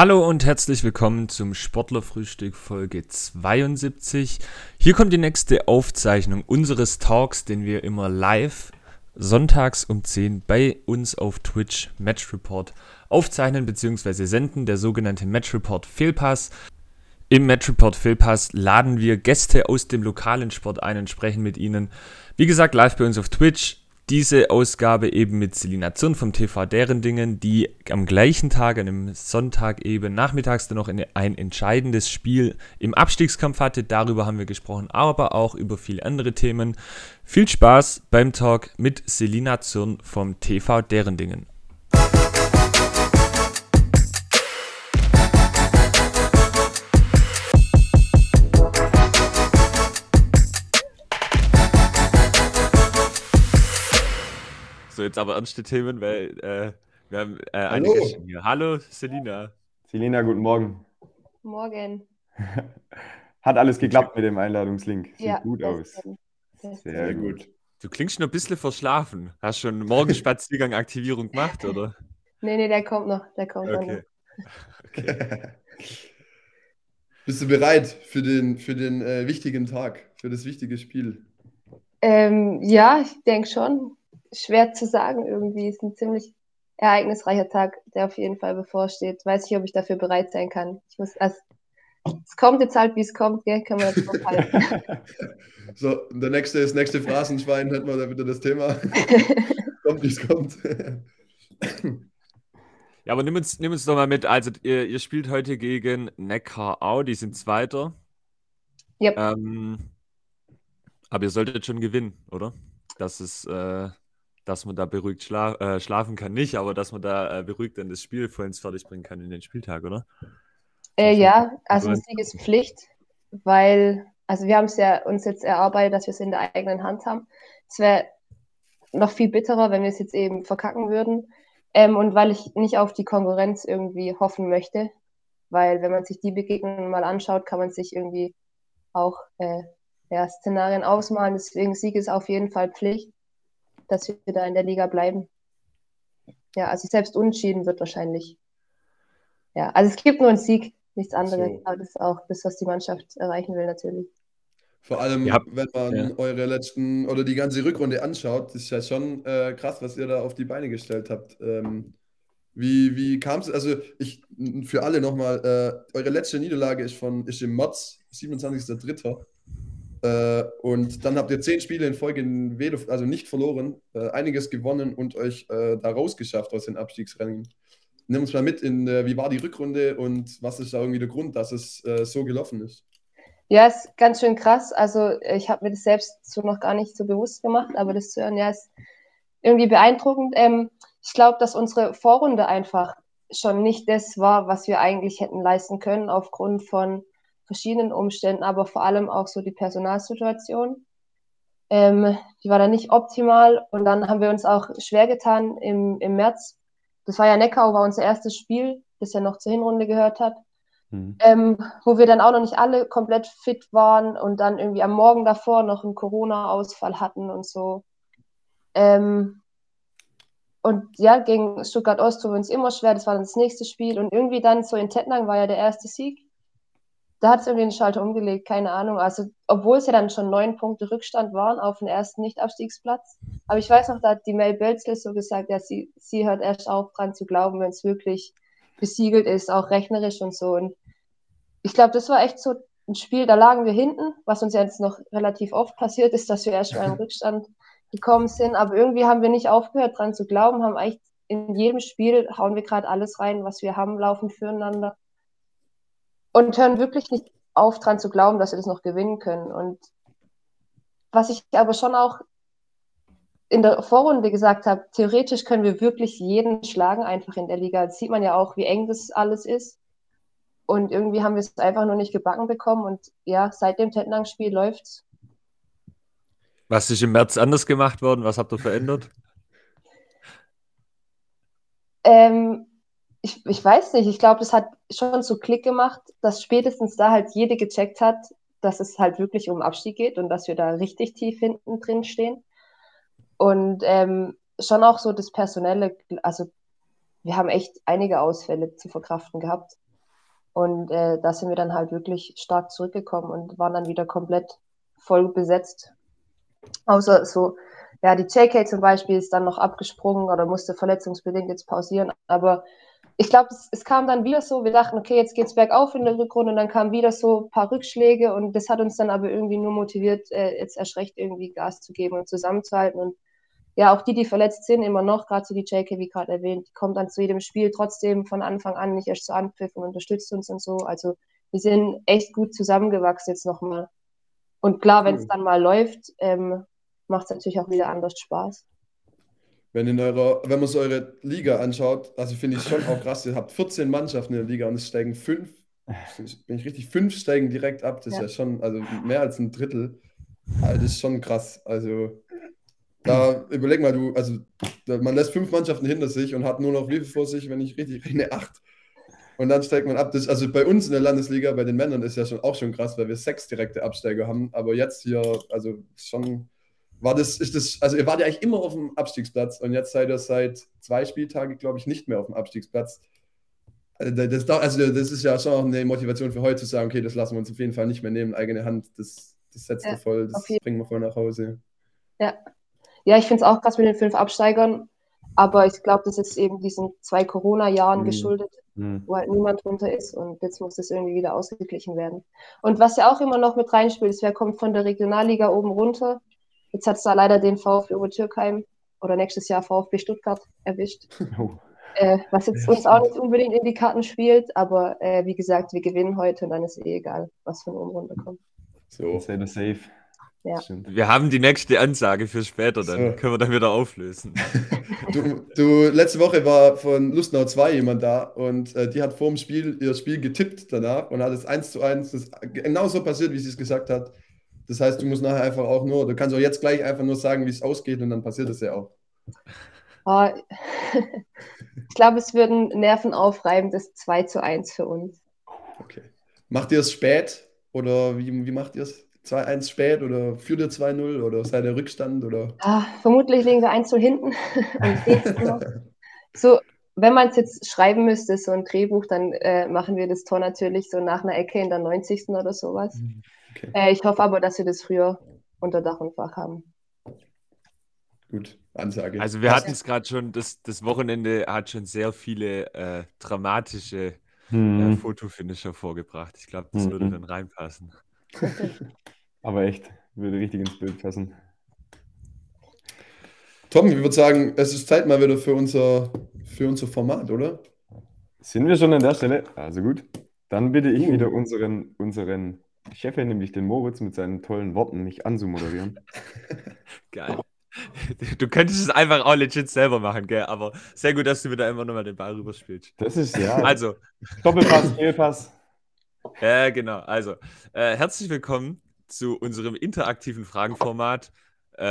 Hallo und herzlich willkommen zum Sportlerfrühstück Folge 72. Hier kommt die nächste Aufzeichnung unseres Talks, den wir immer live sonntags um 10 bei uns auf Twitch Match Report aufzeichnen bzw. senden, der sogenannte Match Report Fehlpass. Im Match Report Fehlpass laden wir Gäste aus dem lokalen Sport ein und sprechen mit ihnen. Wie gesagt, live bei uns auf Twitch diese Ausgabe eben mit Selina Zürn vom TV Deren Dingen, die am gleichen Tag, an einem Sonntag eben nachmittags dann noch ein entscheidendes Spiel im Abstiegskampf hatte. Darüber haben wir gesprochen, aber auch über viele andere Themen. Viel Spaß beim Talk mit Selina Zürn vom TV Deren So, jetzt aber ernste Themen, weil äh, wir haben äh, Hallo. einige hier. Hallo, Selina. Selina, guten Morgen. Morgen. Hat alles geklappt mit dem Einladungslink. Sieht ja, gut aus. Sehr gut. Du klingst noch ein bisschen verschlafen. Hast schon Morgenspaziergang-Aktivierung gemacht, oder? Nee, nee, der kommt noch. Der kommt noch. Okay. Bist du bereit für den, für den äh, wichtigen Tag, für das wichtige Spiel? Ähm, ja, ich denke schon. Schwer zu sagen irgendwie. Es ist ein ziemlich ereignisreicher Tag, der auf jeden Fall bevorsteht. Weiß nicht, ob ich dafür bereit sein kann. Ich muss erst. Es kommt jetzt halt, wie es kommt, gell? Können wir jetzt drauf halten. So, der nächste, das nächste Phrasenschwein hätten wir da wieder das Thema. kommt, wie es kommt. Ja, aber nimm uns, nimm uns doch mal mit. Also, ihr, ihr spielt heute gegen Neckarau, die sind Zweiter. Yep. Ähm, aber ihr solltet schon gewinnen, oder? Das ist, äh, dass man da beruhigt schla äh, schlafen kann, nicht, aber dass man da äh, beruhigt dann das Spiel vollends fertig bringen kann in den Spieltag, oder? Äh, ja, also ein Bereit? Sieg ist Pflicht, weil, also wir haben es ja uns jetzt erarbeitet, dass wir es in der eigenen Hand haben. Es wäre noch viel bitterer, wenn wir es jetzt eben verkacken würden. Ähm, und weil ich nicht auf die Konkurrenz irgendwie hoffen möchte, weil wenn man sich die Begegnungen mal anschaut, kann man sich irgendwie auch äh, ja, Szenarien ausmalen. Deswegen Sieg ist auf jeden Fall Pflicht, dass wir da in der Liga bleiben. Ja, also selbst unentschieden wird wahrscheinlich. Ja, also es gibt nur einen Sieg, nichts anderes. So. Aber das ist auch das, was die Mannschaft erreichen will, natürlich. Vor allem, habt- wenn man ja. eure letzten oder die ganze Rückrunde anschaut, ist ja schon äh, krass, was ihr da auf die Beine gestellt habt. Ähm, wie wie kam es? Also, ich für alle nochmal, äh, eure letzte Niederlage ist, von, ist im Mods, 27.03. Äh, und dann habt ihr zehn Spiele in Folge in weder, also nicht verloren, äh, einiges gewonnen und euch äh, da rausgeschafft aus den Abstiegsrennen. Nimm uns mal mit in, äh, wie war die Rückrunde und was ist da irgendwie der Grund, dass es äh, so gelaufen ist? Ja, ist ganz schön krass. Also ich habe mir das selbst so noch gar nicht so bewusst gemacht, aber das zu hören, ja, ist irgendwie beeindruckend. Ähm, ich glaube, dass unsere Vorrunde einfach schon nicht das war, was wir eigentlich hätten leisten können, aufgrund von verschiedenen Umständen, aber vor allem auch so die Personalsituation. Ähm, die war dann nicht optimal und dann haben wir uns auch schwer getan im, im März. Das war ja Neckau, war unser erstes Spiel, das ja noch zur Hinrunde gehört hat Mhm. ähm, wo wir dann auch noch nicht alle komplett fit waren und dann irgendwie am Morgen davor noch einen Corona-Ausfall hatten und so. Ähm, und ja, gegen Stuttgart Ost tun wir uns immer schwer, das war dann das nächste Spiel. Und irgendwie dann so in Tettnang war ja der erste Sieg. Da hat es irgendwie den Schalter umgelegt, keine Ahnung. Also, obwohl es ja dann schon neun Punkte Rückstand waren auf den ersten Nicht-Abstiegsplatz. Aber ich weiß noch, da hat die Mel Bölzle so gesagt, ja, sie, sie hört erst auf, dran zu glauben, wenn es wirklich besiegelt ist, auch rechnerisch und so. Und ich glaube, das war echt so ein Spiel, da lagen wir hinten, was uns jetzt noch relativ oft passiert ist, dass wir erst mal im Rückstand gekommen sind. Aber irgendwie haben wir nicht aufgehört, dran zu glauben, haben eigentlich in jedem Spiel hauen wir gerade alles rein, was wir haben, laufen füreinander. Und hören wirklich nicht auf, dran zu glauben, dass wir das noch gewinnen können. Und was ich aber schon auch in der Vorrunde gesagt habe, theoretisch können wir wirklich jeden schlagen, einfach in der Liga. Das sieht man ja auch, wie eng das alles ist. Und irgendwie haben wir es einfach nur nicht gebacken bekommen. Und ja, seit dem Tettnang-Spiel läuft's. Was ist im März anders gemacht worden? Was habt ihr verändert? Ähm, ich, ich weiß nicht, ich glaube, das hat schon so Klick gemacht, dass spätestens da halt jede gecheckt hat, dass es halt wirklich um Abstieg geht und dass wir da richtig tief hinten drin stehen. Und ähm, schon auch so das Personelle, also wir haben echt einige Ausfälle zu verkraften gehabt. Und äh, da sind wir dann halt wirklich stark zurückgekommen und waren dann wieder komplett voll besetzt. Außer so, ja, die JK zum Beispiel ist dann noch abgesprungen oder musste verletzungsbedingt jetzt pausieren. Aber ich glaube, es, es, kam dann wieder so, wir dachten, okay, jetzt geht's bergauf in der Rückrunde und dann kamen wieder so ein paar Rückschläge und das hat uns dann aber irgendwie nur motiviert, äh, jetzt erst recht irgendwie Gas zu geben und zusammenzuhalten. Und ja, auch die, die verletzt sind, immer noch, gerade so die JK, wie gerade erwähnt, die kommt dann zu jedem Spiel trotzdem von Anfang an nicht erst zu Anpfiff und unterstützt uns und so. Also wir sind echt gut zusammengewachsen jetzt nochmal. Und klar, wenn es dann mal läuft, ähm, macht es natürlich auch wieder anders Spaß. Wenn, in eurer, wenn man so eure Liga anschaut, also finde ich schon auch krass, ihr habt 14 Mannschaften in der Liga und es steigen fünf, bin ich richtig, fünf steigen direkt ab. Das ja. ist ja schon, also mehr als ein Drittel. Also das ist schon krass. Also da überleg mal, du, also man lässt fünf Mannschaften hinter sich und hat nur noch wie viel vor sich, wenn ich richtig rechne, acht. Und dann steigt man ab. Das, also bei uns in der Landesliga, bei den Männern ist ja schon auch schon krass, weil wir sechs direkte Absteiger haben. Aber jetzt hier, also schon war das, ist das, also ihr wart ja eigentlich immer auf dem Abstiegsplatz und jetzt seid ihr seit zwei Spieltagen, glaube ich, nicht mehr auf dem Abstiegsplatz. Also das, also das ist ja schon auch eine Motivation für heute zu sagen, okay, das lassen wir uns auf jeden Fall nicht mehr nehmen, eigene Hand, das, das setzt ja, wir voll, das bringen wir voll nach Hause. Ja, ja ich finde es auch krass mit den fünf Absteigern, aber ich glaube, das ist eben diesen zwei Corona-Jahren mhm. geschuldet, mhm. wo halt niemand drunter ist und jetzt muss das irgendwie wieder ausgeglichen werden. Und was ja auch immer noch mit reinspielt, ist, wer kommt von der Regionalliga oben runter Jetzt hat es da leider den VfB Obertürkheim oder nächstes Jahr VfB Stuttgart erwischt. Oh. Äh, was jetzt uns auch nicht unbedingt in die Karten spielt, aber äh, wie gesagt, wir gewinnen heute und dann ist eh egal, was von oben runterkommt. So, safe. Ja. Wir haben die nächste Ansage für später, dann so. können wir dann wieder auflösen. Du, du, letzte Woche war von Lustnau 2 jemand da und äh, die hat vor dem Spiel ihr Spiel getippt danach und hat es 1 zu 1, das genauso passiert, wie sie es gesagt hat. Das heißt, du musst nachher einfach auch nur, du kannst auch jetzt gleich einfach nur sagen, wie es ausgeht und dann passiert es ja auch. Oh, ich glaube, es wird ein nervenaufreibendes 2 zu 1 für uns. Okay. Macht ihr es spät oder wie, wie macht ihr es? 2-1 spät oder führt ihr 2-0 oder seid ihr Rückstand? Oder? Ah, vermutlich liegen wir 1 zu hinten. so, wenn man es jetzt schreiben müsste, so ein Drehbuch, dann äh, machen wir das Tor natürlich so nach einer Ecke in der 90. oder sowas. Mhm. Okay. Äh, ich hoffe aber, dass wir das früher unter Dach und Fach haben. Gut, Ansage. Also wir hatten es gerade schon, das, das Wochenende hat schon sehr viele äh, dramatische hm. äh, Fotofinisher vorgebracht. Ich glaube, das hm. würde dann reinpassen. aber echt, würde richtig ins Bild passen. Tom, ich würde sagen, es ist Zeit mal wieder für unser, für unser Format, oder? Sind wir schon an der Stelle? Also gut. Dann bitte ich uh. wieder unseren, unseren Chefin, nämlich den Moritz, mit seinen tollen Worten mich anzumoderieren. Geil. Du könntest es einfach auch legit selber machen, gell? Aber sehr gut, dass du wieder einfach nochmal den Ball rüberspielst. Das ist ja. Also. Doppelpass, Fehlpass. Ja, genau. Also, äh, herzlich willkommen zu unserem interaktiven Fragenformat. Äh,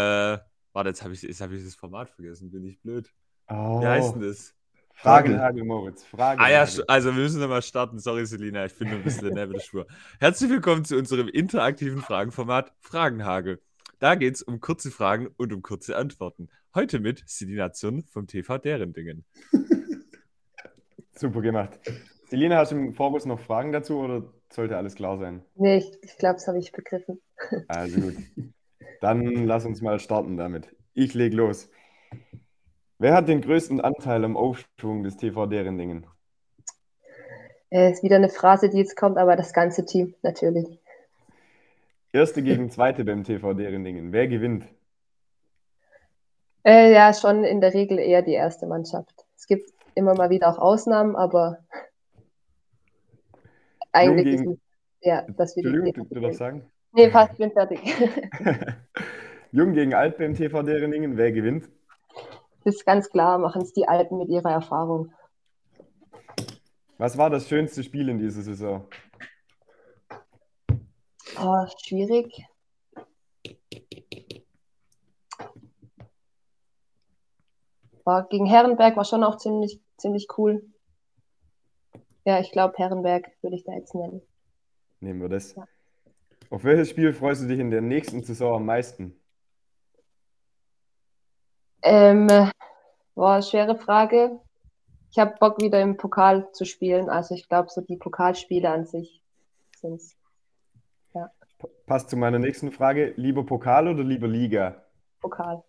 warte, jetzt habe ich, hab ich das Format vergessen. Bin ich blöd. Oh. Wie heißt denn das? Fragenhagel, Moritz. Fragenhagel. Ah ja, also wir müssen nochmal starten. Sorry, Selina, ich bin nur ein bisschen der Nebelschwur. Herzlich willkommen zu unserem interaktiven Fragenformat Fragenhagel. Da geht es um kurze Fragen und um kurze Antworten. Heute mit Selina Zürn vom TV Derendingen. Super gemacht. Selina, hast du im Vorbus noch Fragen dazu oder sollte alles klar sein? Nee, ich, ich glaube, das habe ich begriffen. Also gut. Dann lass uns mal starten damit. Ich leg los. Wer hat den größten Anteil am Aufschwung des TV Derendingen? Äh, ist wieder eine Phrase, die jetzt kommt, aber das ganze Team natürlich. Erste gegen Zweite beim TV Derendingen. Wer gewinnt? Äh, ja, schon in der Regel eher die erste Mannschaft. Es gibt immer mal wieder auch Ausnahmen, aber eigentlich gegen... ist ja, dass wir Entschuldigung, die du darfst sagen? Nee, passt, ich bin fertig. Jung gegen Alt beim TV Derendingen. Wer gewinnt? Ist ganz klar, machen es die Alten mit ihrer Erfahrung. Was war das schönste Spiel in dieser Saison? Oh, schwierig. War gegen Herrenberg war schon auch ziemlich, ziemlich cool. Ja, ich glaube, Herrenberg würde ich da jetzt nennen. Nehmen wir das. Ja. Auf welches Spiel freust du dich in der nächsten Saison am meisten? Ähm, boah, schwere Frage. ich habe Bock wieder im Pokal zu spielen. Also ich glaube, so die Pokalspiele an sich sind Passt zu meiner nächsten Frage. Lieber Pokal oder lieber Liga? Pokal,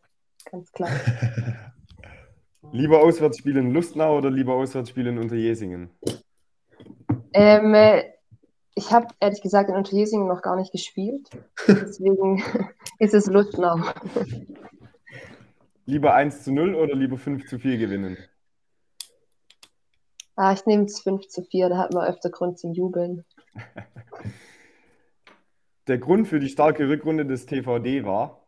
ganz klar. Lieber Auswärtsspiel in Lustenau oder lieber Auswärtsspiel in Unterjesingen? Ähm, äh, ich habe ehrlich gesagt in Unterjesingen noch gar nicht gespielt. Deswegen ist es Lustenau. Lieber 1 zu 0 oder lieber 5 zu 4 gewinnen? Ah, ich nehme es 5 zu 4, da hat man öfter Grund zum Jubeln. Der Grund für die starke Rückrunde des TVD war?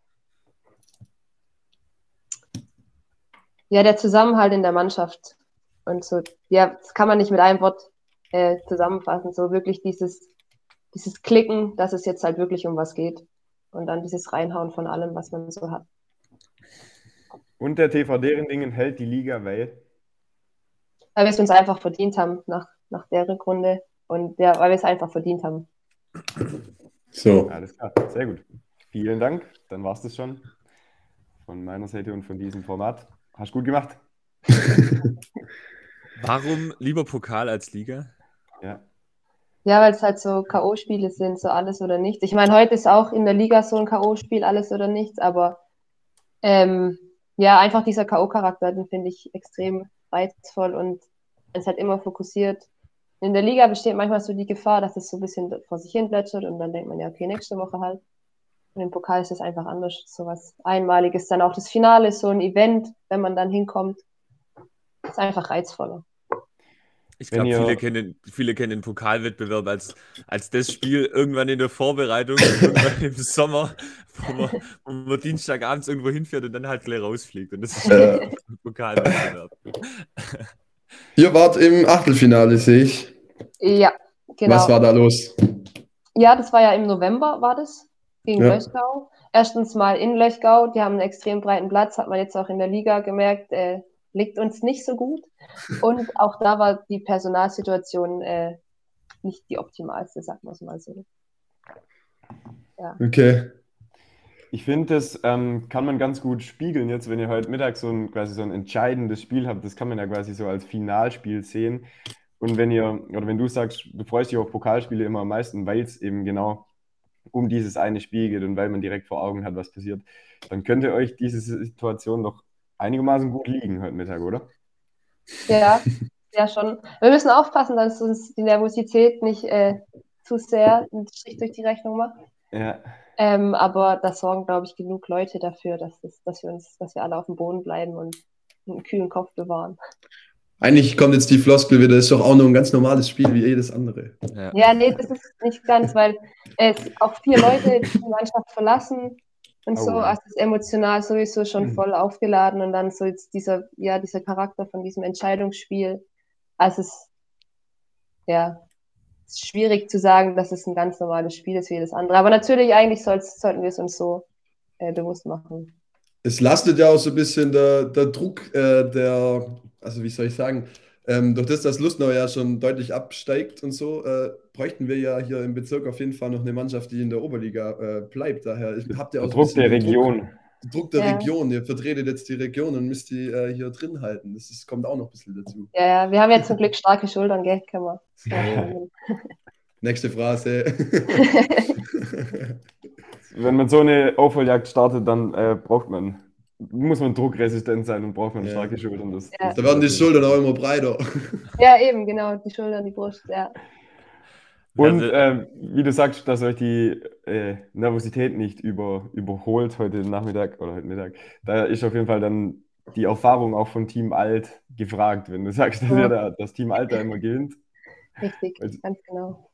Ja, der Zusammenhalt in der Mannschaft. Und so, ja, das kann man nicht mit einem Wort äh, zusammenfassen. So wirklich dieses, dieses Klicken, dass es jetzt halt wirklich um was geht. Und dann dieses Reinhauen von allem, was man so hat. Und der TVD Rindingen hält die Liga, weil? Weil wir es uns einfach verdient haben nach, nach der Rückrunde. Und ja, weil wir es einfach verdient haben. So. Alles klar, sehr gut. Vielen Dank. Dann war es das schon von meiner Seite und von diesem Format. Hast gut gemacht. Warum lieber Pokal als Liga? Ja. Ja, weil es halt so K.O.-Spiele sind, so alles oder nichts. Ich meine, heute ist auch in der Liga so ein K.O.-Spiel, alles oder nichts, aber ähm, ja, einfach dieser K.O.-Charakter, den finde ich extrem reizvoll und es ist halt immer fokussiert. In der Liga besteht manchmal so die Gefahr, dass es so ein bisschen vor sich hin plätschert und dann denkt man ja, okay, nächste Woche halt. Und im Pokal ist es einfach anders, so was Einmaliges. Dann auch das Finale, so ein Event, wenn man dann hinkommt, ist einfach reizvoller. Ich glaube, viele kennen, viele kennen den Pokalwettbewerb als, als das Spiel irgendwann in der Vorbereitung, irgendwann im Sommer, wo man, wo man Dienstagabends irgendwo hinfährt und dann halt gleich rausfliegt. Und das ist Ja. ein Pokalwettbewerb. Ihr wart im Achtelfinale, sehe ich. Ja, genau. Was war da los? Ja, das war ja im November, war das, gegen Ja. Löchgau. Erstens mal in Löchgau, die haben einen extrem breiten Platz, hat man jetzt auch in der Liga gemerkt, äh, liegt uns nicht so gut. Und auch da war die Personalsituation äh, nicht die optimalste, sagen wir es mal so. Okay. Ich finde, das ähm, kann man ganz gut spiegeln jetzt, wenn ihr heute Mittag so ein, quasi so ein entscheidendes Spiel habt. Das kann man ja quasi so als Finalspiel sehen. Und wenn ihr, oder wenn du sagst, du freust dich auf Pokalspiele immer am meisten, weil es eben genau um dieses eine Spiel geht und weil man direkt vor Augen hat, was passiert, dann könnte euch diese Situation doch einigermaßen gut liegen heute Mittag, oder? Ja, ja schon. Wir müssen aufpassen, dass uns die Nervosität nicht äh, zu sehr einen Strich durch die Rechnung macht. Ja. Ähm, aber da sorgen, glaube ich, genug Leute dafür, dass, das, dass wir uns, dass wir alle auf dem Boden bleiben und einen kühlen Kopf bewahren. Eigentlich kommt jetzt die Floskel wieder, das ist doch auch nur ein ganz normales Spiel wie jedes andere. Ja. Ja, nee, das ist nicht ganz, weil es auch vier Leute die Mannschaft verlassen und Oh so, also es ist emotional sowieso schon Mhm. voll aufgeladen und dann so jetzt dieser, ja, dieser Charakter von diesem Entscheidungsspiel. Also es ist, ja, es ist schwierig zu sagen, dass es ein ganz normales Spiel ist wie jedes andere. Aber natürlich, eigentlich sollten wir es uns so äh, bewusst machen. Es lastet ja auch so ein bisschen der, der Druck, äh, der, also wie soll ich sagen, ähm, durch das, dass Lustenau ja schon deutlich absteigt und so, äh, bräuchten wir ja hier im Bezirk auf jeden Fall noch eine Mannschaft, die in der Oberliga äh, bleibt. Daher habt ihr auch Druck der Region. Druck, Druck der Ja. Region. Ihr vertretet jetzt die Region und müsst die äh, hier drin halten. Das ist, kommt auch noch ein bisschen dazu. Ja, ja, wir haben jetzt zum Glück starke Schultern, gell, können wir. Ja. Nächste Phrase. Wenn man so eine Aufholjagd startet, dann äh, braucht man, muss man druckresistent sein und braucht man Ja. starke Schultern. Das, Ja. das da werden die Schultern auch immer breiter. Ja, eben, genau, die Schultern, die Brust, ja. Und ähm, wie du sagst, dass euch die äh, Nervosität nicht über, überholt heute Nachmittag oder heute Mittag, da ist auf jeden Fall dann die Erfahrung auch von Team Alt gefragt, wenn du sagst, dass Ja. da, das Team Alt da immer gewinnt. Richtig, Also- ganz genau.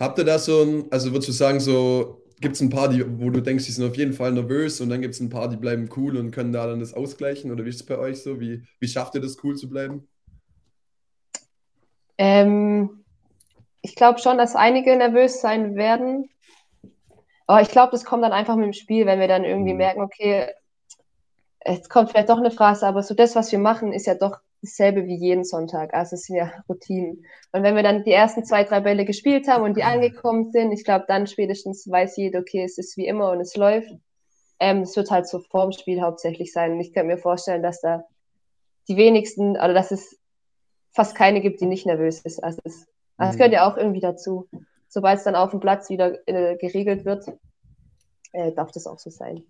Habt ihr da so ein, also würdest du sagen, so gibt es ein paar, die, wo du denkst, die sind auf jeden Fall nervös und dann gibt es ein paar, die bleiben cool und können da dann das ausgleichen? Oder wie ist es bei euch so? Wie, wie schafft ihr das, cool zu bleiben? Ähm, ich glaube schon, dass einige nervös sein werden. Aber ich glaube, das kommt dann einfach mit dem Spiel, wenn wir dann irgendwie Mhm. merken, okay, es kommt vielleicht doch eine Phrase, aber so das, was wir machen, ist ja doch dasselbe wie jeden Sonntag. Also es sind ja Routinen. Und wenn wir dann die ersten zwei, drei Bälle gespielt haben und die angekommen sind, ich glaube, dann spätestens weiß jeder, okay, es ist wie immer und es läuft. Ähm, es wird halt so vorm Spiel hauptsächlich sein. Und ich könnte mir vorstellen, dass da die wenigsten, oder dass es fast keine gibt, die nicht nervös ist. Also es, also es Mhm. gehört ja auch irgendwie dazu. Sobald es dann auf dem Platz wieder äh, geregelt wird, äh, darf das auch so sein.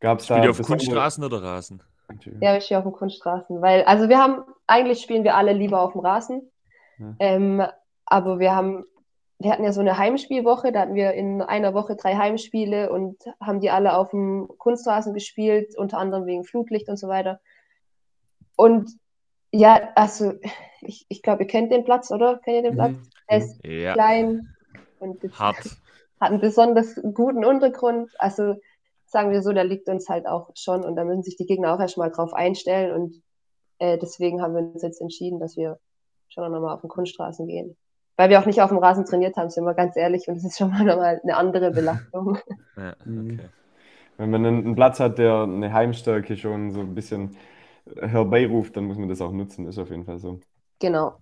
Gab es da Spielt ihr auf Kunststraßen oder Rasen? Entschuldigung. Ja, ich stehe auf dem Kunststraßen, weil, also wir haben, eigentlich spielen wir alle lieber auf dem Rasen, Ja. ähm, aber wir haben, wir hatten ja so eine Heimspielwoche, da hatten wir in einer Woche drei Heimspiele und haben die alle auf dem Kunstrasen gespielt, unter anderem wegen Flutlicht und so weiter. Und ja, also ich, ich glaube, ihr kennt den Platz, oder? Kennt ihr den Platz? Mhm. Er ist Ja, klein und hart. hat einen besonders guten Untergrund. Also sagen wir so, der liegt uns halt auch schon und da müssen sich die Gegner auch erstmal drauf einstellen und äh, deswegen haben wir uns jetzt entschieden, dass wir schon nochmal auf den Kunststraßen gehen. Weil wir auch nicht auf dem Rasen trainiert haben, sind wir ganz ehrlich und es ist schon mal nochmal eine andere Belastung. Ja, Mhm. okay. Wenn man einen einen Platz hat, der eine Heimstärke schon so ein bisschen herbeiruft, dann muss man das auch nutzen, ist auf jeden Fall so. genau.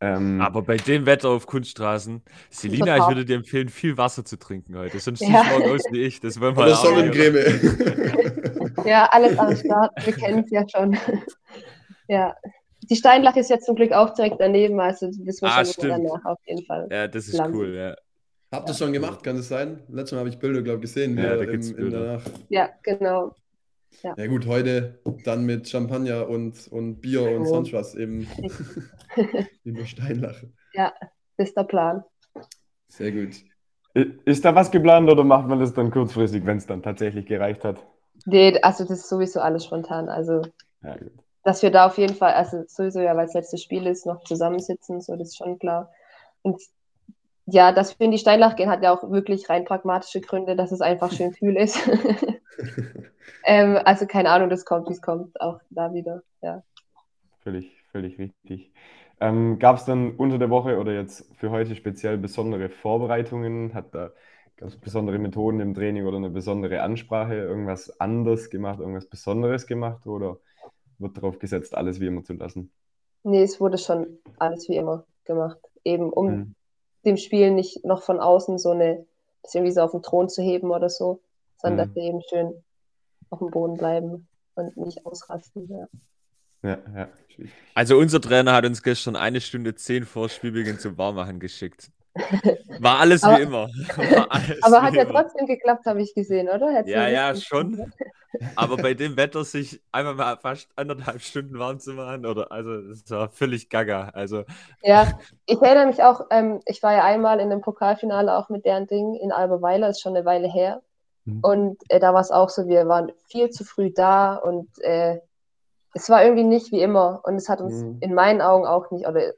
Ähm, Aber bei dem Wetter auf Kunststraßen, Selina, ich Total. würde dir empfehlen, viel Wasser zu trinken heute. Sonst Ja. siehst du morgen aus wie ich. Das wollen wir Oder? Sonnencreme. Ja, alles am Start. Wir kennen es ja schon. ja. Die Steinlach ist ja zum Glück auch direkt daneben, also wissen wir Ah, schon, danach auf jeden Fall. Ja, das ist Landen. cool, ja. Habt ihr schon gemacht, kann es sein? Letztes Mal habe ich Bilder, glaube ich, gesehen. Ja, da im, gibt's in Bilder. der Nacht. Ja, genau. Ja gut, heute dann mit Champagner und, und Bier und Oh. sonst was eben über Steinlache. Das ist der Plan. Sehr gut. ist da was geplant oder macht man das dann kurzfristig, wenn es dann tatsächlich gereicht hat? Nee, also das ist sowieso alles spontan. Also, Ja, gut. dass wir da auf jeden Fall, also sowieso ja, weil es letztes Spiel ist, noch zusammensitzen, so, das ist schon klar. Und ja, dass wir in die Steinlach gehen, hat ja auch wirklich rein pragmatische Gründe, dass es einfach schön kühl ist. ähm, also keine Ahnung, das kommt, wie es kommt, auch da wieder. Ja. Völlig, völlig richtig. Ähm, Gab es dann unter der Woche oder jetzt für heute speziell besondere Vorbereitungen? Hat da gab es besondere Methoden im Training oder eine besondere Ansprache? Irgendwas anders gemacht, irgendwas Besonderes gemacht oder wird darauf gesetzt, alles wie immer zu lassen? Nee, es wurde schon alles wie immer gemacht. Eben um Mhm. dem Spiel nicht noch von außen so eine, das irgendwie so auf den Thron zu heben oder so, sondern Mhm. dass wir eben schön auf dem Boden bleiben und nicht ausrasten. Ja. Ja, ja. Also unser Trainer hat uns gestern eine Stunde zehn vor Spielbeginn zum Warmmachen geschickt. War alles Aber- wie immer. Alles Aber hat ja immer. trotzdem geklappt, habe ich gesehen, oder? Hätt's Ja, ja, schon. Aber bei dem Wetter sich einfach mal fast anderthalb Stunden warm zu machen, oder also das war völlig gaga. Also Ja, ich erinnere mich auch, ähm, ich war ja einmal in einem Pokalfinale auch mit deren Ding in Alberweiler, ist schon eine Weile her. Mhm. Und äh, da war es auch so, wir waren viel zu früh da und äh, es war irgendwie nicht wie immer. Und es hat uns Mhm. in meinen Augen auch nicht, oder ich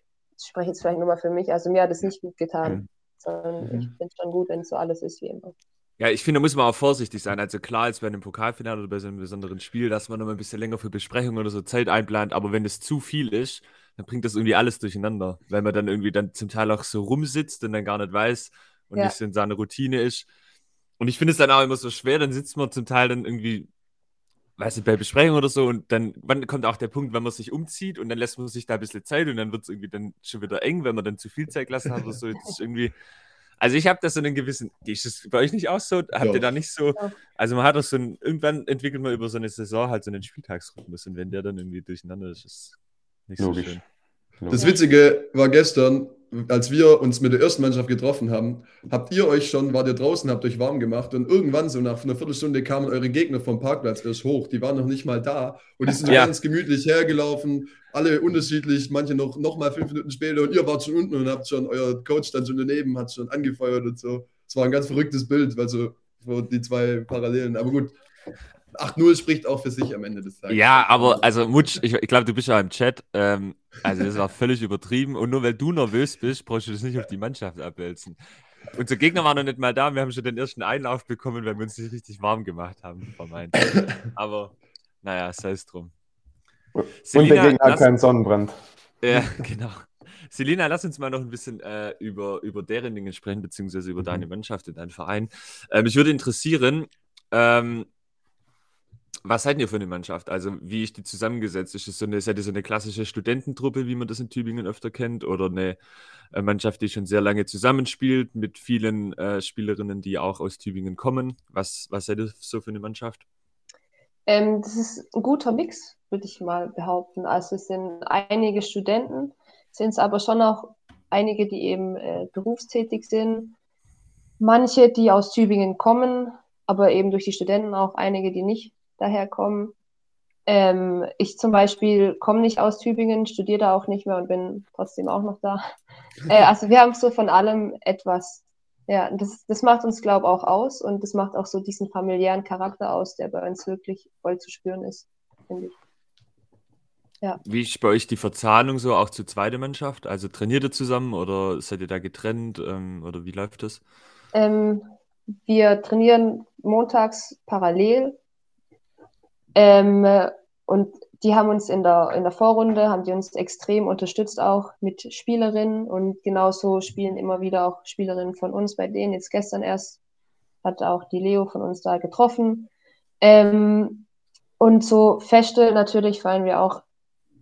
spreche jetzt vielleicht nur mal für mich, also mir hat es nicht gut getan. Mhm. Sondern Mhm. ich finde es schon gut, wenn es so alles ist wie immer. Ja, ich finde, da muss man auch vorsichtig sein. Also klar, jetzt bei einem Pokalfinale oder bei so einem besonderen Spiel, dass man noch mal ein bisschen länger für Besprechungen oder so Zeit einplant, aber wenn es zu viel ist, dann bringt das irgendwie alles durcheinander. Weil man dann irgendwie dann zum Teil auch so rumsitzt und dann gar nicht weiß und Ja. nicht so in seiner Routine ist. Und ich finde es dann auch immer so schwer, dann sitzt man zum Teil dann irgendwie, weiß nicht, bei Besprechungen oder so und dann wann kommt auch der Punkt, wenn man sich umzieht und dann lässt man sich da ein bisschen Zeit und dann wird es irgendwie dann schon wieder eng, wenn man dann zu viel Zeit gelassen hat oder so. Das ist irgendwie. Also ich habe da so einen gewissen, ist das bei euch nicht auch so? Habt ihr da nicht so? Also man hat doch so ein, irgendwann entwickelt man über so eine Saison halt so einen Spieltagsrhythmus und wenn der dann irgendwie durcheinander ist, ist nicht Logisch. so schön. Das Witzige war gestern, als wir uns mit der ersten Mannschaft getroffen haben, habt ihr euch schon, wart ihr draußen, habt euch warm gemacht und irgendwann so nach einer Viertelstunde kamen eure Gegner vom Parkplatz erst hoch. Die waren noch nicht mal da und die sind Ja. ganz gemütlich hergelaufen, alle unterschiedlich, manche noch, noch mal fünf Minuten später und ihr wart schon unten und habt schon, euer Coach dann schon daneben, hat schon angefeuert und so. Es war ein ganz verrücktes Bild, weil so die zwei Parallelen. Aber gut, 8-0 spricht auch für sich am Ende des Tages. Ja, aber also Mutsch, ich, ich glaube, du bist ja im Chat. Ähm, also das war völlig übertrieben und nur weil du nervös bist, brauchst du das nicht auf die Mannschaft abwälzen. Unsere Gegner waren noch nicht mal da, wir haben schon den ersten Einlauf bekommen, weil wir uns nicht richtig warm gemacht haben, vermeintlich. Aber naja, sei es drum. Und der Gegner hat lass- keinen Sonnenbrand. Ja, genau. Selina, lass uns mal noch ein bisschen äh, über, über deren Dinge sprechen, beziehungsweise über Mhm. deine Mannschaft und deinen Verein. Ähm, mich würde interessieren, ähm, was seid ihr für eine Mannschaft? Also, wie ist die zusammengesetzt? Ist es so eine, seid ihr so eine klassische Studententruppe, wie man das in Tübingen öfter kennt? Oder eine äh, Mannschaft, die schon sehr lange zusammenspielt, mit vielen äh, Spielerinnen, die auch aus Tübingen kommen? Was, was seid ihr so für eine Mannschaft? Ähm, das ist ein guter Mix, würde ich mal behaupten. Also es sind einige Studenten, sind es aber schon auch einige, die eben äh, berufstätig sind. Manche, die aus Tübingen kommen, aber eben durch die Studenten auch einige, die nicht daherkommen. Ähm, ich zum Beispiel komme nicht aus Tübingen, studiere da auch nicht mehr und bin trotzdem auch noch da. Äh, also wir haben so von allem etwas. Ja, das, das macht uns, glaube ich, auch aus und das macht auch so diesen familiären Charakter aus, der bei uns wirklich voll zu spüren ist, finde ich. Ja. Wie ist bei euch die Verzahnung so auch zur zweiten Mannschaft? Also trainiert ihr zusammen oder seid ihr da getrennt ähm, oder wie läuft das? Ähm, wir trainieren montags parallel ähm, und die haben uns in der, in der Vorrunde, haben die uns extrem unterstützt auch mit Spielerinnen und genauso spielen immer wieder auch Spielerinnen von uns bei denen. Jetzt gestern erst hat auch die Leo von uns da getroffen. Ähm, und so Feste natürlich fallen wir auch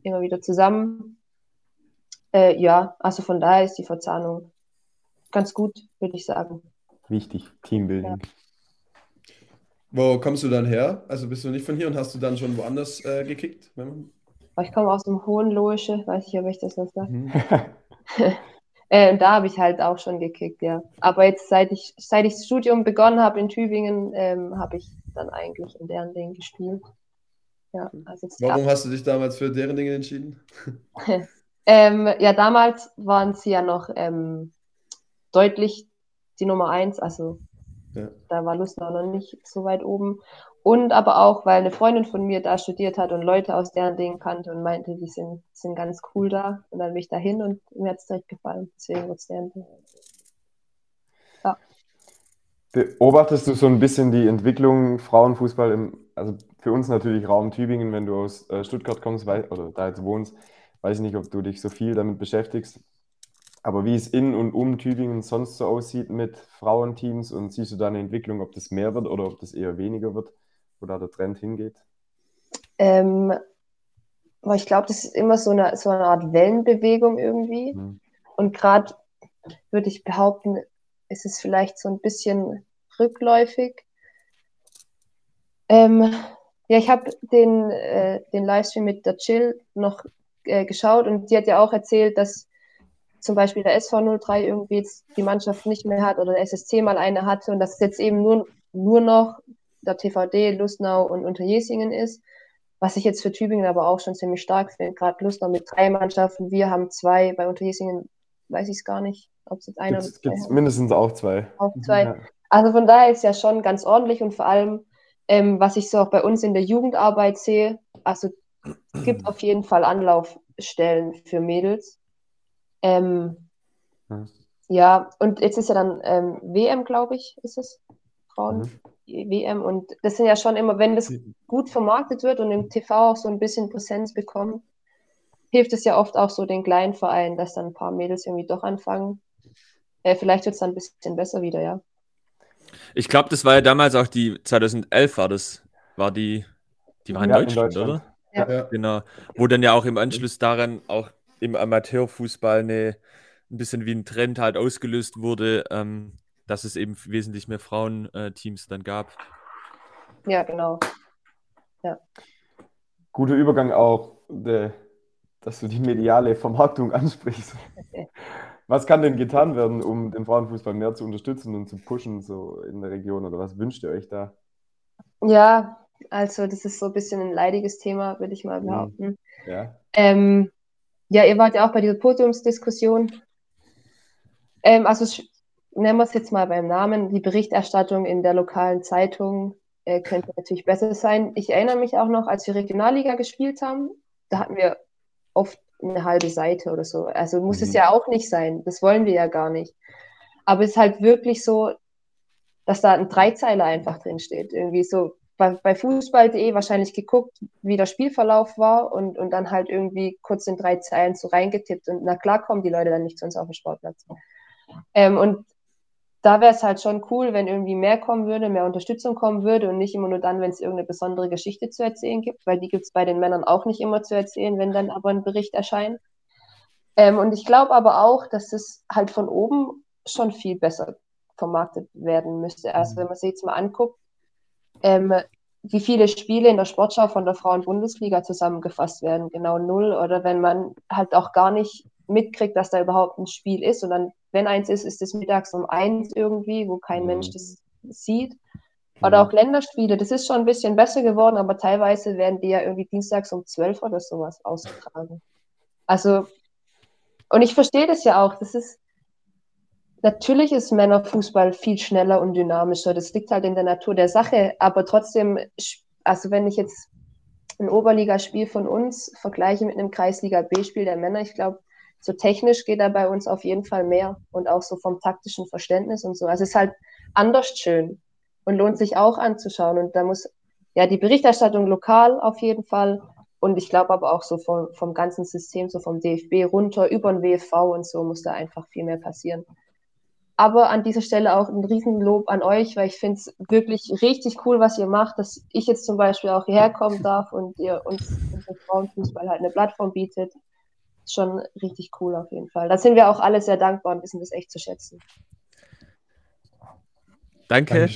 immer wieder zusammen. Äh, ja, also von daher ist die Verzahnung ganz gut, würde ich sagen. Wichtig, Teambuilding. Ja. Wo kommst du dann her? Also bist du nicht von hier und hast du dann schon woanders äh, gekickt? Ich komme aus dem Hohenlohische, weiß ich, ob ich das noch sage. Mhm. äh, da habe ich halt auch schon gekickt, ja. Aber jetzt, seit ich, seit ich das Studium begonnen habe in Tübingen, ähm, habe ich dann eigentlich in deren Ding gespielt. Ja, also Warum hast du dich damals für deren Dinge entschieden? ähm, ja, damals waren sie ja noch ähm, deutlich die Nummer eins, also ja. da war Lustnau noch nicht so weit oben. Und aber auch, weil eine Freundin von mir da studiert hat und Leute aus deren Dingen kannte und meinte, die sind, sind ganz cool da. Und dann bin ich da hin und mir hat es direkt gefallen. Deswegen wurde es deren Ding. Ja. Beobachtest du so ein bisschen die Entwicklung Frauenfußball im, also für uns natürlich Raum Tübingen, wenn du aus äh, Stuttgart kommst weil, oder da jetzt wohnst, weiß ich nicht, ob du dich so viel damit beschäftigst. Aber wie es in und um Tübingen sonst so aussieht mit Frauenteams und siehst du da eine Entwicklung, ob das mehr wird oder ob das eher weniger wird, wo da der Trend hingeht? Ähm, ich glaube, das ist immer so eine, so eine Art Wellenbewegung irgendwie. Mhm. Und gerade würde ich behaupten, ist es vielleicht so ein bisschen rückläufig. Ähm, ja, ich habe den, äh, den Livestream mit der Chill noch äh, geschaut und die hat ja auch erzählt, dass zum Beispiel der SV03 irgendwie jetzt die Mannschaft nicht mehr hat oder der SSC mal eine hatte und dass es jetzt eben nur, nur noch der TVD, Lustnau und Unterjesingen ist. Was ich jetzt für Tübingen aber auch schon ziemlich stark finde. Gerade Lustnau mit drei Mannschaften, wir haben zwei, bei Unterjesingen weiß ich es gar nicht, ob es jetzt einer oder zwei Gibt's mindestens auch zwei. Auch zwei. Ja. Also von daher ist ja schon ganz ordentlich und vor allem, ähm, was ich so auch bei uns in der Jugendarbeit sehe, also es gibt auf jeden Fall Anlaufstellen für Mädels. Ähm, hm. Ja, und jetzt ist ja dann ähm, WM, glaube ich, ist es, Frauen. Mhm. WM und das sind ja schon immer, wenn das gut vermarktet wird und im TV auch so ein bisschen Präsenz bekommt, hilft es ja oft auch so den kleinen Vereinen, dass dann ein paar Mädels irgendwie doch anfangen. Äh, vielleicht wird es dann ein bisschen besser wieder, ja. Ich glaube, das war ja damals auch die 2011 war das, war die, die war in, ja, Deutschland, in Deutschland, oder? Ja. Genau. Wo dann ja auch im Anschluss daran auch im Amateurfußball eine, ein bisschen wie ein Trend halt ausgelöst wurde, ähm, dass es eben wesentlich mehr Frauenteams dann gab. Ja, genau. Ja. Guter Übergang auch, de, dass du die mediale Vermarktung ansprichst. Was kann denn getan werden, um den Frauenfußball mehr zu unterstützen und zu pushen so in der Region? Oder was wünscht ihr euch da? Ja, also das ist so ein bisschen ein leidiges Thema, würde ich mal mhm. behaupten. Ja. Ähm, ja, ihr wart ja auch bei dieser Podiumsdiskussion. Ähm, also nennen wir es jetzt mal beim Namen. Die Berichterstattung in der lokalen Zeitung äh, könnte natürlich besser sein. Ich erinnere mich auch noch, als wir Regionalliga gespielt haben, da hatten wir oft eine halbe Seite oder so. Also muss mhm. es ja auch nicht sein. Das wollen wir ja gar nicht. Aber es ist halt wirklich so, dass da ein Dreizeiler einfach drin steht. Irgendwie so bei, bei Fußball.de wahrscheinlich geguckt, wie der Spielverlauf war und, und dann halt irgendwie kurz in drei Zeilen so reingetippt. Und na klar kommen die Leute dann nicht zu uns auf den Sportplatz. Ähm, und da wäre es halt schon cool, wenn irgendwie mehr kommen würde, mehr Unterstützung kommen würde und nicht immer nur dann, wenn es irgendeine besondere Geschichte zu erzählen gibt, weil die gibt es bei den Männern auch nicht immer zu erzählen, wenn dann aber ein Bericht erscheint. Ähm, und ich glaube aber auch, dass es halt von oben schon viel besser vermarktet werden müsste. Also wenn man sich jetzt mal anguckt, ähm, wie viele Spiele in der Sportschau von der Frauen-Bundesliga zusammengefasst werden, genau null. Oder wenn man halt auch gar nicht mitkriegt, dass da überhaupt ein Spiel ist. Und dann, wenn eins ist, ist es mittags um eins irgendwie, wo kein mhm. Mensch das sieht. Oder mhm. auch Länderspiele, das ist schon ein bisschen besser geworden, aber teilweise werden die ja irgendwie dienstags um zwölf oder sowas ausgetragen. Also, und ich verstehe das ja auch. Das ist, natürlich ist Männerfußball viel schneller und dynamischer. Das liegt halt in der Natur der Sache. Aber trotzdem, also wenn ich jetzt ein Oberligaspiel von uns vergleiche mit einem Kreisliga B-Spiel der Männer, ich glaube, so technisch geht da bei uns auf jeden Fall mehr und auch so vom taktischen Verständnis und so. Also es ist halt anders schön und lohnt sich auch anzuschauen. Und da muss ja die Berichterstattung lokal auf jeden Fall und ich glaube aber auch so vom, vom ganzen System, so vom DFB runter über den WFV und so muss da einfach viel mehr passieren. Aber an dieser Stelle auch ein Riesenlob an euch, weil ich finde es wirklich richtig cool, was ihr macht, dass ich jetzt zum Beispiel auch hierher kommen darf und ihr uns unser Frauenfußball halt eine Plattform bietet. Schon richtig cool auf jeden Fall. Da sind wir auch alle sehr dankbar und wissen das echt zu schätzen. Danke.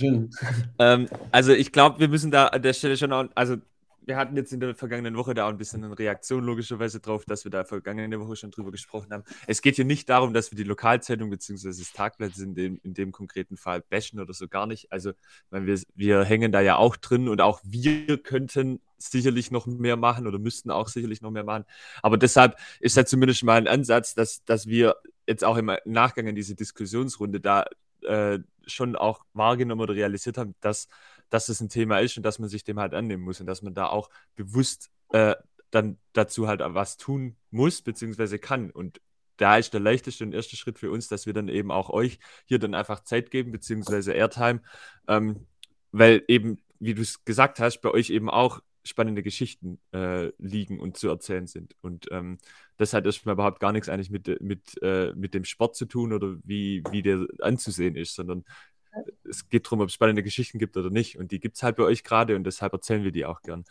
Ähm, also ich glaube, wir müssen da an der Stelle schon auch, also wir hatten jetzt in der vergangenen Woche da auch ein bisschen eine Reaktion logischerweise drauf, dass wir da vergangene Woche schon drüber gesprochen haben. Es geht hier nicht darum, dass wir die Lokalzeitung bzw. das Tagblatt in dem, in dem konkreten Fall bashen oder so gar nicht. Also wir, wir hängen da ja auch drin und auch wir könnten sicherlich noch mehr machen oder müssten auch sicherlich noch mehr machen. Aber deshalb ist da zumindest mal ein Ansatz, dass, dass wir jetzt auch im Nachgang in diese Diskussionsrunde da äh, schon auch wahrgenommen oder realisiert haben, dass, dass es ein Thema ist und dass man sich dem halt annehmen muss und dass man da auch bewusst äh, dann dazu halt was tun muss, beziehungsweise kann. Und da ist der leichteste und erste Schritt für uns, dass wir dann eben auch euch hier dann einfach Zeit geben, beziehungsweise Airtime, ähm, weil eben, wie du es gesagt hast, bei euch eben auch spannende Geschichten äh, liegen und zu erzählen sind. Und ähm, das hat erstmal überhaupt gar nichts eigentlich mit, mit, äh, mit dem Sport zu tun oder wie, wie der anzusehen ist, sondern es geht darum, ob es spannende Geschichten gibt oder nicht. Und die gibt es halt bei euch gerade und deshalb erzählen wir die auch gern.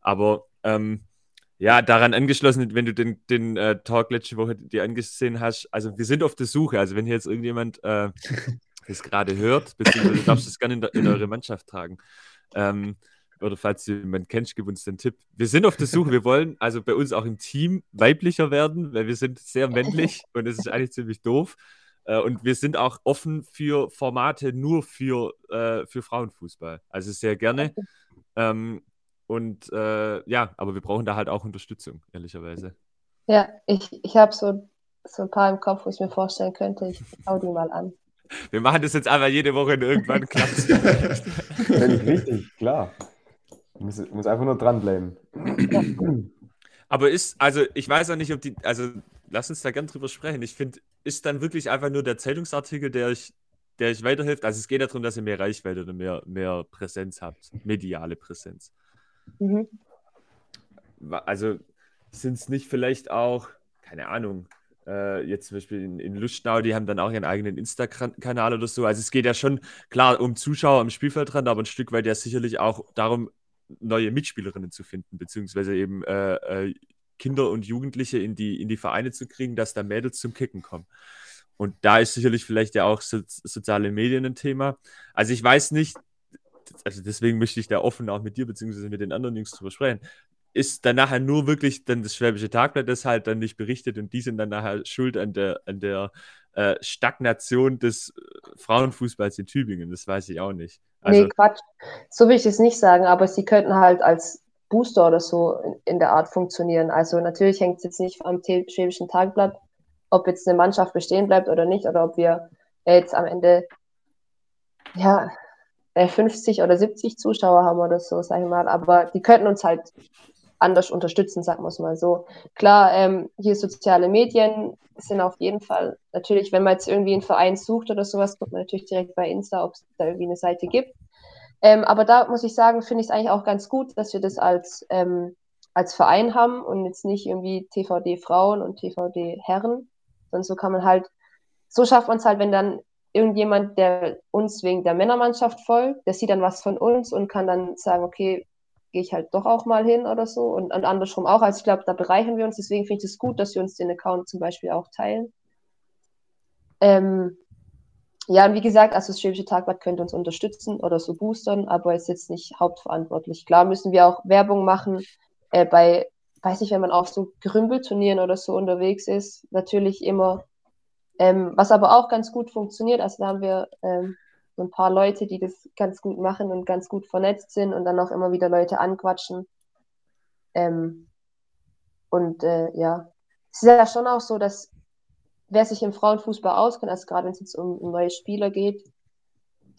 Aber ähm, ja, daran angeschlossen, wenn du den, den äh, Talk letzte Woche dir angesehen hast, also wir sind auf der Suche. Also wenn hier jetzt irgendjemand äh, das gerade hört, beziehungsweise darfst du es gerne in, in, eure Mannschaft tragen. Ähm, oder falls du jemanden kennst, gib uns den Tipp. Wir sind auf der Suche, wir wollen also bei uns auch im Team weiblicher werden, weil wir sind sehr männlich und es ist eigentlich ziemlich doof. Äh, und wir sind auch offen für Formate nur für, äh, für Frauenfußball. Also sehr gerne. Ähm, und äh, ja, aber wir brauchen da halt auch Unterstützung, ehrlicherweise. Ja, ich, ich habe so, so ein paar im Kopf, wo ich mir vorstellen könnte, ich hau die mal an. Wir machen das jetzt einfach jede Woche und irgendwann klappt es. Richtig, klar. Muss, muss einfach nur dranbleiben. Aber ist, also ich weiß auch nicht, ob die, also lass uns da gern drüber sprechen. Ich finde, ist dann wirklich einfach nur der Zeitungsartikel, der euch, der euch weiterhilft? Also es geht darum, dass ihr mehr Reichweite oder mehr, mehr Präsenz habt, mediale Präsenz. Mhm. Also sind es nicht vielleicht auch, keine Ahnung, äh, jetzt zum Beispiel in, in Lustenau, die haben dann auch ihren eigenen Insta-Kanal oder so. Also es geht ja schon klar um Zuschauer am Spielfeldrand, aber ein Stück weit ja sicherlich auch darum, neue Mitspielerinnen zu finden, beziehungsweise eben äh, äh, Kinder und Jugendliche in die, in die Vereine zu kriegen, dass da Mädels zum Kicken kommen. Und da ist sicherlich vielleicht ja auch so, soziale Medien ein Thema. Also ich weiß nicht, also deswegen möchte ich da offen auch mit dir beziehungsweise mit den anderen Jungs drüber sprechen. Ist dann nachher nur wirklich dann das Schwäbische Tagblatt, das halt dann nicht berichtet und die sind dann nachher schuld an der, an der äh, Stagnation des Frauenfußballs in Tübingen? Das weiß ich auch nicht. Also, nee, Quatsch. So will ich es nicht sagen, aber sie könnten halt als Booster oder so in, in der Art funktionieren. Also natürlich hängt es jetzt nicht am Schwäbischen Tagblatt, ob jetzt eine Mannschaft bestehen bleibt oder nicht, oder ob wir jetzt am Ende ja 50 oder 70 Zuschauer haben oder so, sag ich mal. Aber die könnten uns halt anders unterstützen, sagen wir es mal so. Klar, ähm, hier soziale Medien sind auf jeden Fall, natürlich, wenn man jetzt irgendwie einen Verein sucht oder sowas, guckt man natürlich direkt bei Insta, ob es da irgendwie eine Seite gibt. Ähm, aber da muss ich sagen, finde ich es eigentlich auch ganz gut, dass wir das als, ähm, als Verein haben und jetzt nicht irgendwie TVD Frauen und TVD Herren, sondern so kann man halt, so schafft man es halt, wenn dann irgendjemand, der uns wegen der Männermannschaft folgt, der sieht dann was von uns und kann dann sagen, okay, gehe ich halt doch auch mal hin oder so und, und andersrum auch. Also ich glaube, da bereichern wir uns. Deswegen finde ich es gut, dass wir uns den Account zum Beispiel auch teilen. Ähm, ja, und wie gesagt, also das Schwäbische Tagblatt könnte uns unterstützen oder so boostern, aber ist jetzt nicht hauptverantwortlich. Klar müssen wir auch Werbung machen äh, bei, weiß nicht, wenn man auf so Gerümpelturnieren oder so unterwegs ist, natürlich immer, ähm, was aber auch ganz gut funktioniert. Also da haben wir ähm, so ein paar Leute, die das ganz gut machen und ganz gut vernetzt sind und dann auch immer wieder Leute anquatschen. Ähm, und äh, ja, es ist ja schon auch so, dass wer sich im Frauenfußball auskennt, also gerade wenn es jetzt um, um, neue Spieler geht,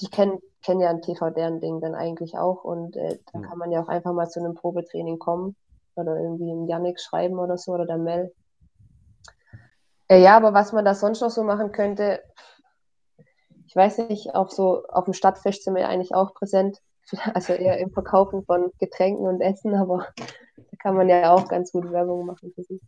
die kennen, kennen ja ein TV-Dern-Ding dann eigentlich auch und äh, dann kann man ja auch einfach mal zu einem Probetraining kommen oder irgendwie im Yannick schreiben oder so oder der Mel. Äh, ja, aber was man da sonst noch so machen könnte, ich weiß nicht, auf so auf dem Stadtfest sind wir eigentlich auch präsent, also eher im Verkaufen von Getränken und Essen, aber da kann man ja auch ganz gut Werbung machen für sich.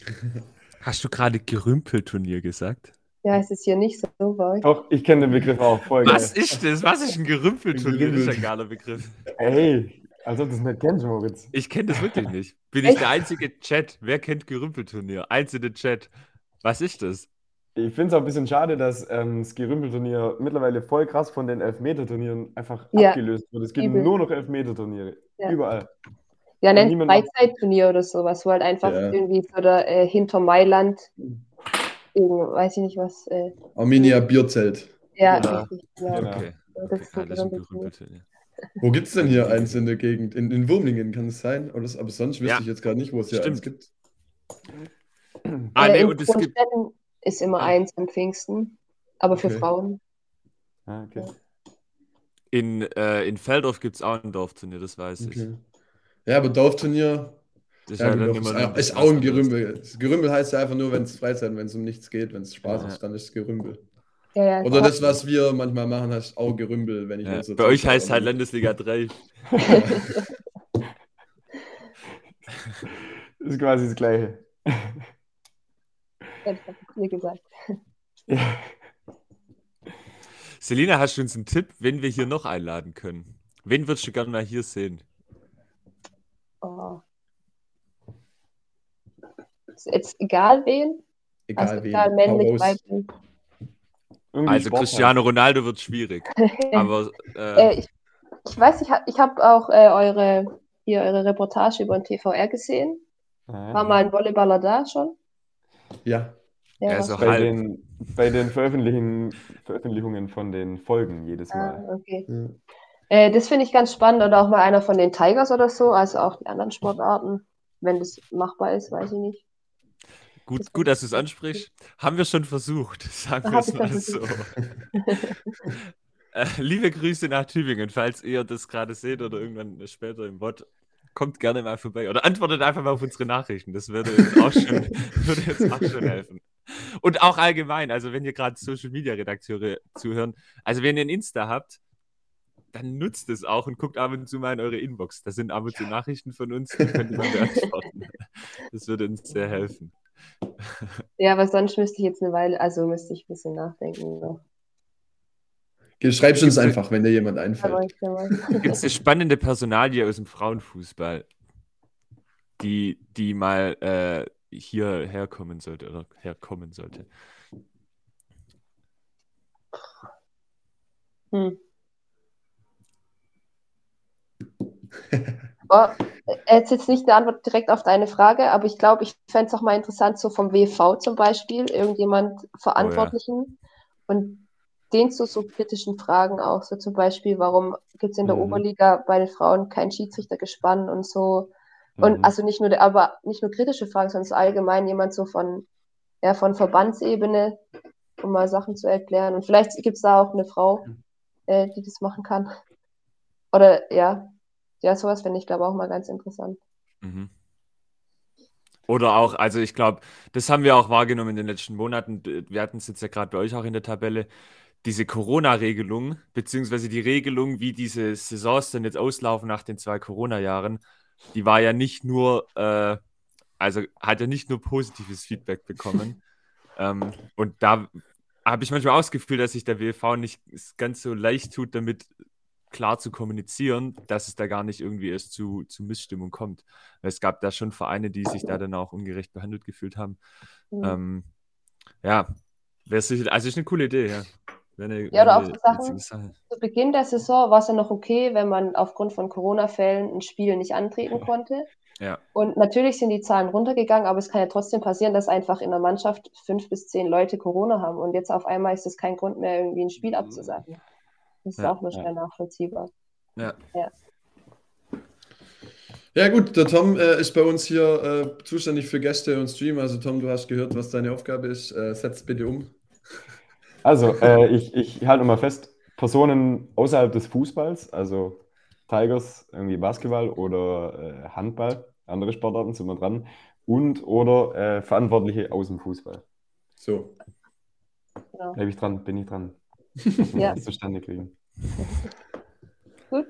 Hast du gerade Gerümpelturnier gesagt? Ja, es ist hier nicht so euch. Doch, ich kenne den Begriff auch voll. Was geil. ist das? Was ist ein Gerümpelturnier? Das ist ein geiler Begriff. Ey, als ob du das nicht kennst, Moritz. Ich kenne das wirklich nicht. Bin ich der einzige Chat? Wer kennt Gerümpelturnier? Einzelne Chat. Was ist das? Ich finde es auch ein bisschen schade, dass ähm, das Gerümpelturnier mittlerweile voll krass von den Elfmeterturnieren einfach Ja. abgelöst wird. Es gibt Übel. nur noch Elfmeterturniere. Ja. Überall. Ja, nennt Freizeitturnier oder sowas, wo halt einfach Ja. irgendwie so der, äh, hinter Mailand, irgend, weiß ich nicht was, äh, Arminia Bierzelt. ja, Genau. richtig, genau. Genau. Okay. Das okay. ist so Ah, Gerümpelturnier. Gerümpelturnier. Wo gibt es denn hier eins in der Gegend? In, in Wurmlingen kann es sein? Oder, das- aber sonst wüsste Ja. ich jetzt gerade nicht, wo es hier Stimmt. eins gibt. Ah, Äh, nee, in und es gibt. Ist immer eins am Pfingsten, aber für Okay. Frauen. Ah, okay. In, äh, in Feldorf gibt es auch ein Dorfturnier, das weiß ich. Ja, aber Dorfturnier Das ja, ja immer ist, ein ist auch ein. Gerümpel. Gerümpel heißt ja einfach nur, wenn es Freizeit, wenn es um nichts geht, wenn es Spaß Ja. ist, dann ist es Gerümpel. Ja, ja, Oder das, was wir manchmal machen, heißt auch Gerümpel, wenn ich Ja. so Bei euch heißt halt Landesliga 3. Das ist quasi das Gleiche. das gesagt. Ja. Selina, hast du uns einen Tipp, wen wir hier noch einladen können? Wen würdest du gerne mal hier sehen? Oh. Ist jetzt egal wen? Egal also wen. egal, männlich, weiblich. Also Sport Cristiano Ronaldo wird schwierig. Aber Äh, äh, ich, ich weiß, ich habe ich hab auch äh, eure, hier eure Reportage über den TVR gesehen. halt. War mal ein Volleyballer da schon? Ja. Ja, Er ist auch Bei halb. den, bei den Veröffentlichen, Veröffentlichungen von den Folgen jedes Mal. ah, okay. Ja. Äh, das finde ich ganz spannend. Oder auch mal einer von den Tigers oder so, also auch die anderen Sportarten. Wenn das machbar ist, weiß ich nicht. gut, gut, dass du es ansprichst. Haben wir schon versucht, sagen wir es mal so. äh, liebe Grüße nach Tübingen, falls ihr das gerade seht oder irgendwann später im Bot. Kommt gerne mal vorbei oder antwortet einfach mal auf unsere Nachrichten. Das würde uns auch schon, würde uns auch schon helfen. Und auch allgemein, also wenn ihr gerade Social Media Redakteure zuhören, also wenn ihr ein Insta habt, dann nutzt es auch und guckt ab und zu mal in eure Inbox. Da sind ab und zu Nachrichten von uns, die könnt ihr beantworten. Das würde uns sehr helfen. Ja, aber sonst müsste ich jetzt eine Weile, also müsste ich ein bisschen nachdenken. noch. Okay, Schreibst uns einfach, wenn dir jemand einfällt. Gibt es eine spannende Personalie aus dem Frauenfußball, die, die mal äh, hierher kommen sollte oder herkommen sollte? hm. Oh, äh, jetzt jetzt nicht eine Antwort direkt auf deine Frage, aber ich glaube, ich fände es auch mal interessant, so vom WV zum Beispiel, irgendjemand Verantwortlichen und den zu so kritischen Fragen auch, so zum Beispiel, warum gibt es in der Mhm. Oberliga bei den Frauen kein Schiedsrichtergespann und so. Und Mhm. also nicht nur, aber nicht nur kritische Fragen, sondern so allgemein jemand so von, ja, von Verbandsebene, um mal Sachen zu erklären. Und vielleicht gibt es da auch eine Frau, äh, die das machen kann. Oder ja, ja, sowas finde ich, glaube auch mal ganz interessant. Mhm. Oder auch, also ich glaube, das haben wir auch wahrgenommen in den letzten Monaten. Wir hatten es jetzt ja gerade bei euch auch in der Tabelle. Diese Corona-Regelung, beziehungsweise die Regelung, wie diese Saisons dann jetzt auslaufen nach den zwei Corona-Jahren, die war ja nicht nur, äh, also hat ja nicht nur positives Feedback bekommen. ähm, und da habe ich manchmal auch das Gefühl, dass sich der WV nicht ganz so leicht tut, damit klar zu kommunizieren, dass es da gar nicht irgendwie erst zu, zu Missstimmung kommt. Es gab da schon Vereine, die sich da dann auch ungerecht behandelt gefühlt haben. Mhm. Ähm, ja, sicher, also ist eine coole Idee, ja. Eine, Ja, oder auch so Sachen- Sache. Zu Beginn der Saison war es ja noch okay, wenn man aufgrund von Corona-Fällen ein Spiel nicht antreten konnte. Ja. Und natürlich sind die Zahlen runtergegangen, aber es kann ja trotzdem passieren, dass einfach in der Mannschaft fünf bis zehn Leute Corona haben. Und jetzt auf einmal ist das kein Grund mehr, irgendwie ein Spiel abzusagen. Das ist Ja, auch nur schwer nachvollziehbar. Ja. Ja, gut, der Tom äh, ist bei uns hier äh, zuständig für Gäste und Stream. Also, Tom, du hast gehört, was deine Aufgabe ist. Äh, setz bitte um. Also, äh, ich, ich halte nochmal fest, Personen außerhalb des Fußballs, also Tigers, irgendwie Basketball oder äh, Handball, andere Sportarten sind wir dran, und oder äh, Verantwortliche aus dem Fußball. So. Genau. Bleibe ich dran, bin ich dran. Ja. das zustande kriegen. Gut.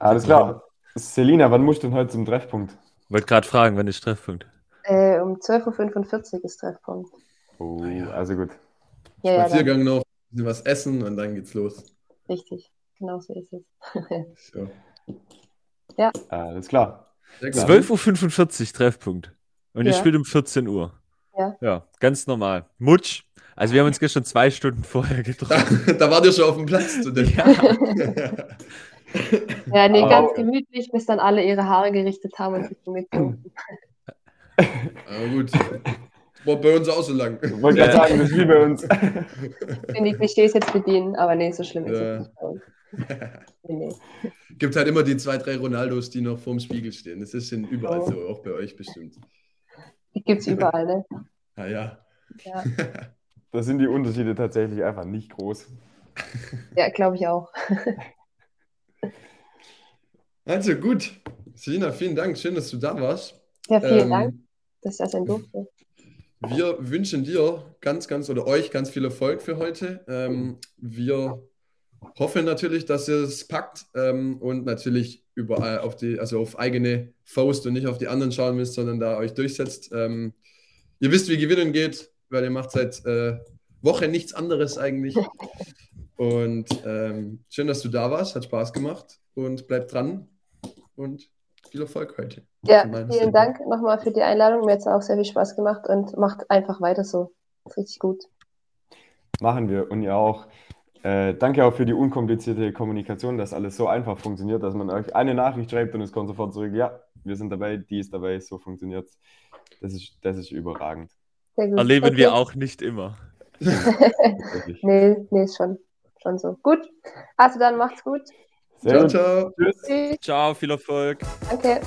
Alles klar. Selina, wann musst du denn heute zum Treffpunkt? Wollte gerade fragen, wann ist Treffpunkt? Äh, um 12.45 Uhr ist Treffpunkt. Oh, also gut. Ja, ja, Spaziergang noch, ein bisschen was essen und dann geht's los. richtig. Genau so ist es. So. Alles klar. Sehr gut. 12.45 Uhr Treffpunkt. Und ihr Ja. spielt um 14 Uhr. Ja. Ja, ganz normal. Mutsch. Also wir haben uns gestern zwei Stunden vorher getroffen. Da, da wart ihr schon auf dem Platz. Zu dem. Ja, nee, Aber- ganz gemütlich, bis dann alle ihre Haare gerichtet haben und sich umgezogen. Aber gut. War bei uns auch so lang. Ich wollte gerade sagen, das ist wie bei uns. Wenn die Klischees jetzt bedienen, aber nee, so schlimm ist Ja. es nicht bei uns. Nee, nee. Gibt halt immer die zwei, drei Ronaldos, die noch vorm Spiegel stehen. Das ist in überall Oh. so, auch bei euch bestimmt. Die gibt es überall, ne? Ah ja. Ja, Da sind die Unterschiede tatsächlich einfach nicht groß. ja glaube ich auch. Also gut. Selina, vielen Dank. Schön, dass du da warst. Ja, vielen Ähm, Dank, dass ich das sein durfte. Wir wünschen dir ganz, ganz oder euch ganz viel Erfolg für heute. Ähm, wir hoffen natürlich, dass ihr es packt ähm, und natürlich überall auf die, also auf eigene Faust und nicht auf die anderen schauen müsst, sondern da euch durchsetzt. Ähm, ihr wisst, wie gewinnen geht, weil ihr macht seit äh, Woche nichts anderes eigentlich. Und ähm, schön, dass du da warst, hat Spaß gemacht und bleibt dran und viel Erfolg heute. Ja, vielen Seite. Dank nochmal für die Einladung. Mir hat es auch sehr viel Spaß gemacht und macht einfach weiter so. Richtig gut. Machen wir. Und ihr auch. Äh, danke auch für die unkomplizierte Kommunikation, dass alles so einfach funktioniert, dass man euch eine Nachricht schreibt und es kommt sofort zurück. Ja, wir sind dabei, die ist dabei, so funktioniert es. Das ist, das ist überragend. Erleben Okay. wir auch nicht immer. Nee, nee, ist schon, schon so. Gut. Also dann macht's gut. Sehr Ciao, gut. ciao. Tschüss. Tschüss. Ciao, viel Erfolg. Danke.